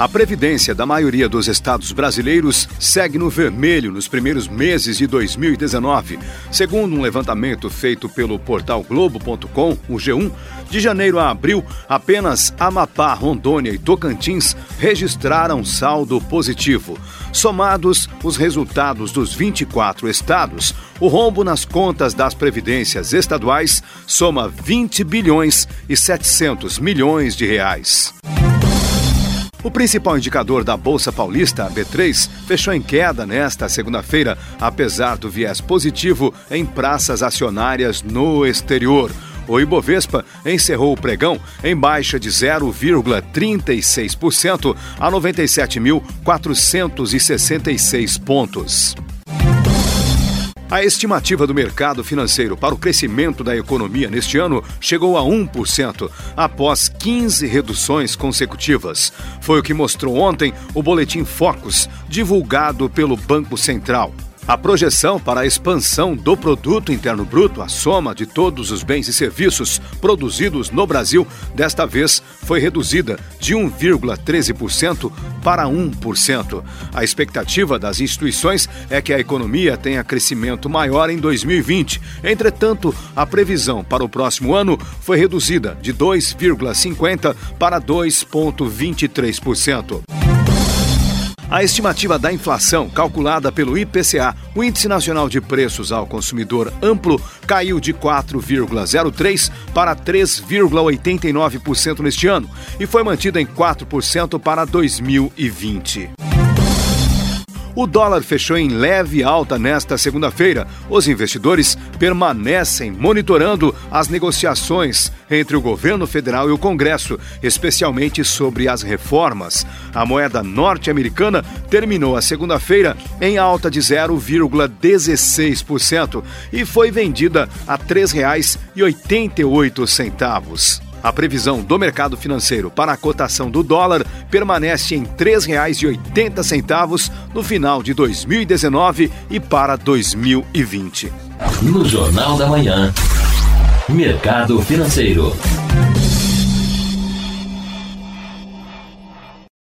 A previdência da maioria dos estados brasileiros segue no vermelho nos primeiros meses de 2019. Segundo um levantamento feito pelo portal Globo.com, o G1, de janeiro a abril, apenas Amapá, Rondônia e Tocantins registraram saldo positivo. Somados os resultados dos 24 estados, o rombo nas contas das previdências estaduais soma 20 bilhões e 700 milhões de reais. O principal indicador da Bolsa Paulista, a B3, fechou em queda nesta segunda-feira, apesar do viés positivo em praças acionárias no exterior. O Ibovespa encerrou o pregão em baixa de 0,36% a 97.466 pontos. A estimativa do mercado financeiro para o crescimento da economia neste ano chegou a 1%, após 15 reduções consecutivas. Foi o que mostrou ontem o boletim Focus, divulgado pelo Banco Central. A projeção para a expansão do produto interno bruto, a soma de todos os bens e serviços produzidos no Brasil, desta vez foi reduzida de 1,13% para 1%. A expectativa das instituições é que a economia tenha crescimento maior em 2020. Entretanto, a previsão para o próximo ano foi reduzida de 2,50 para 2,23%. A estimativa da inflação, calculada pelo IPCA, o Índice Nacional de Preços ao Consumidor Amplo, caiu de 4,03% para 3,89% neste ano e foi mantida em 4% para 2020. O dólar fechou em leve alta nesta segunda-feira. Os investidores permanecem monitorando as negociações entre o governo federal e o Congresso, especialmente sobre as reformas. A moeda norte-americana terminou a segunda-feira em alta de 0,16% e foi vendida a R$ 3,88. A previsão do mercado financeiro para a cotação do dólar permanece em R$ 3,80 no final de 2019 e para 2020. No Jornal da Manhã, Mercado Financeiro.